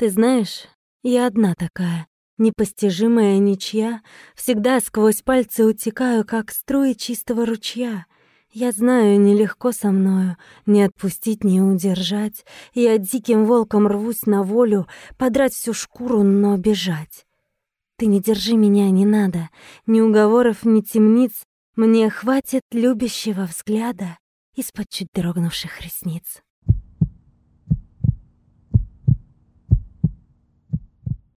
Ты знаешь, я одна такая, непостижимая ничья, Всегда сквозь пальцы утекаю, как струи чистого ручья. Я знаю, нелегко со мною, не отпустить, не удержать. Я диким волком рвусь на волю, подрать всю шкуру, но бежать. Ты не держи меня, не надо, ни уговоров, ни темниц. Мне хватит любящего взгляда из-под чуть дрогнувших ресниц.